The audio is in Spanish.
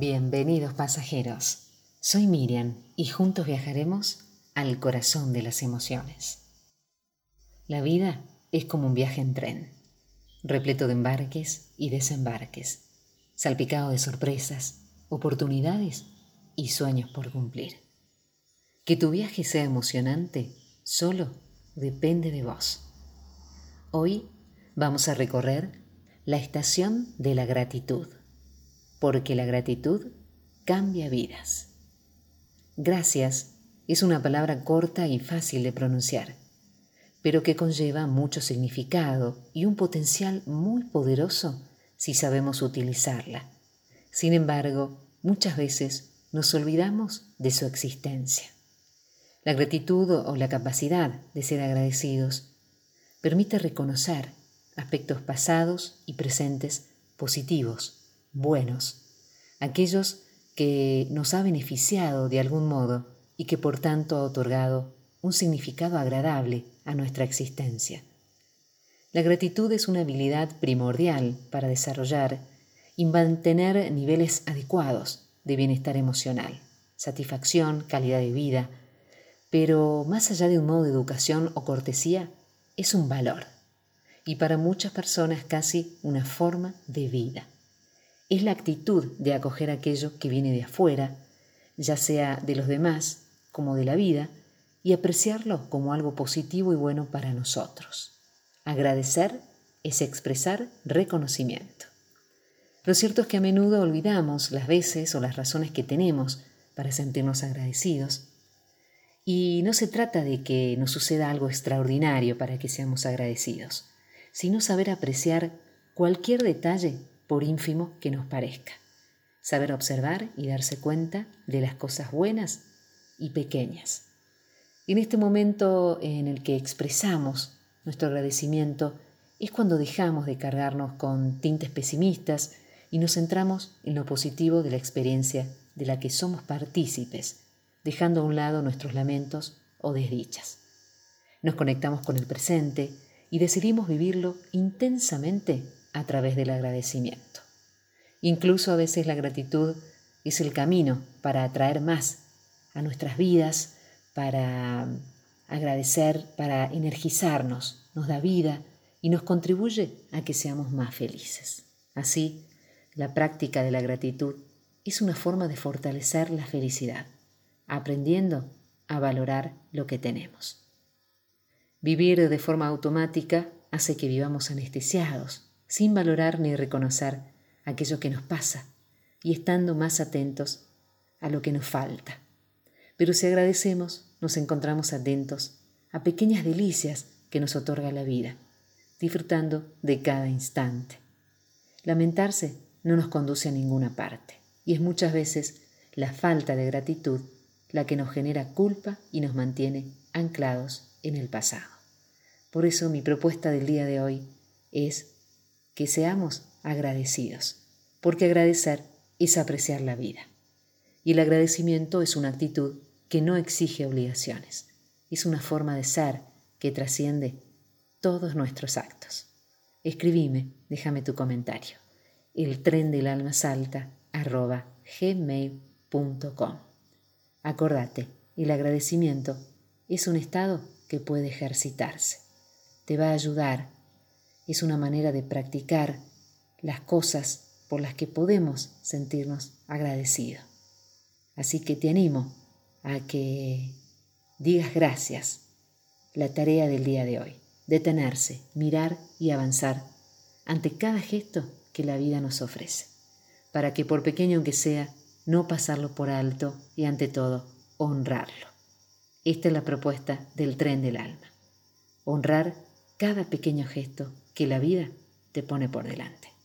Bienvenidos pasajeros. Soy Miriam y juntos viajaremos al corazón de las emociones. La vida es como un viaje en tren, repleto de embarques y desembarques, salpicado de sorpresas, oportunidades y sueños por cumplir. Que tu viaje sea emocionante solo depende de vos. Hoy vamos a recorrer la estación de la gratitud porque la gratitud cambia vidas. Gracias es una palabra corta y fácil de pronunciar, pero que conlleva mucho significado y un potencial muy poderoso si sabemos utilizarla. Sin embargo, muchas veces nos olvidamos de su existencia. La gratitud o la capacidad de ser agradecidos permite reconocer aspectos pasados y presentes positivos buenos, aquellos que nos ha beneficiado de algún modo y que por tanto ha otorgado un significado agradable a nuestra existencia. La gratitud es una habilidad primordial para desarrollar y mantener niveles adecuados de bienestar emocional, satisfacción, calidad de vida, pero más allá de un modo de educación o cortesía, es un valor y para muchas personas casi una forma de vida es la actitud de acoger aquello que viene de afuera, ya sea de los demás como de la vida, y apreciarlo como algo positivo y bueno para nosotros. Agradecer es expresar reconocimiento. Lo cierto es que a menudo olvidamos las veces o las razones que tenemos para sentirnos agradecidos. Y no se trata de que nos suceda algo extraordinario para que seamos agradecidos, sino saber apreciar cualquier detalle por ínfimo que nos parezca. Saber observar y darse cuenta de las cosas buenas y pequeñas. En este momento en el que expresamos nuestro agradecimiento es cuando dejamos de cargarnos con tintes pesimistas y nos centramos en lo positivo de la experiencia de la que somos partícipes, dejando a un lado nuestros lamentos o desdichas. Nos conectamos con el presente y decidimos vivirlo intensamente a través del agradecimiento. Incluso a veces la gratitud es el camino para atraer más a nuestras vidas, para agradecer, para energizarnos, nos da vida y nos contribuye a que seamos más felices. Así, la práctica de la gratitud es una forma de fortalecer la felicidad, aprendiendo a valorar lo que tenemos. Vivir de forma automática hace que vivamos anestesiados, sin valorar ni reconocer aquello que nos pasa y estando más atentos a lo que nos falta. Pero si agradecemos, nos encontramos atentos a pequeñas delicias que nos otorga la vida, disfrutando de cada instante. Lamentarse no nos conduce a ninguna parte y es muchas veces la falta de gratitud la que nos genera culpa y nos mantiene anclados en el pasado. Por eso mi propuesta del día de hoy es que seamos agradecidos, porque agradecer es apreciar la vida. Y el agradecimiento es una actitud que no exige obligaciones, es una forma de ser que trasciende todos nuestros actos. Escribime, déjame tu comentario. El tren del alma salta arroba gmail.com. Acordate, el agradecimiento es un estado que puede ejercitarse. Te va a ayudar es una manera de practicar las cosas por las que podemos sentirnos agradecidos. Así que te animo a que digas gracias. La tarea del día de hoy, detenerse, mirar y avanzar ante cada gesto que la vida nos ofrece, para que por pequeño que sea, no pasarlo por alto y ante todo, honrarlo. Esta es la propuesta del tren del alma. Honrar cada pequeño gesto que la vida te pone por delante.